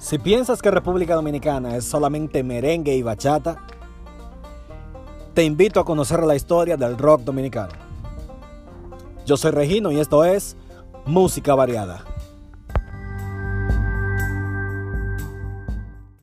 Si piensas que República Dominicana es solamente merengue y bachata, te invito a conocer la historia del rock dominicano. Yo soy Regino y esto es Música Variada.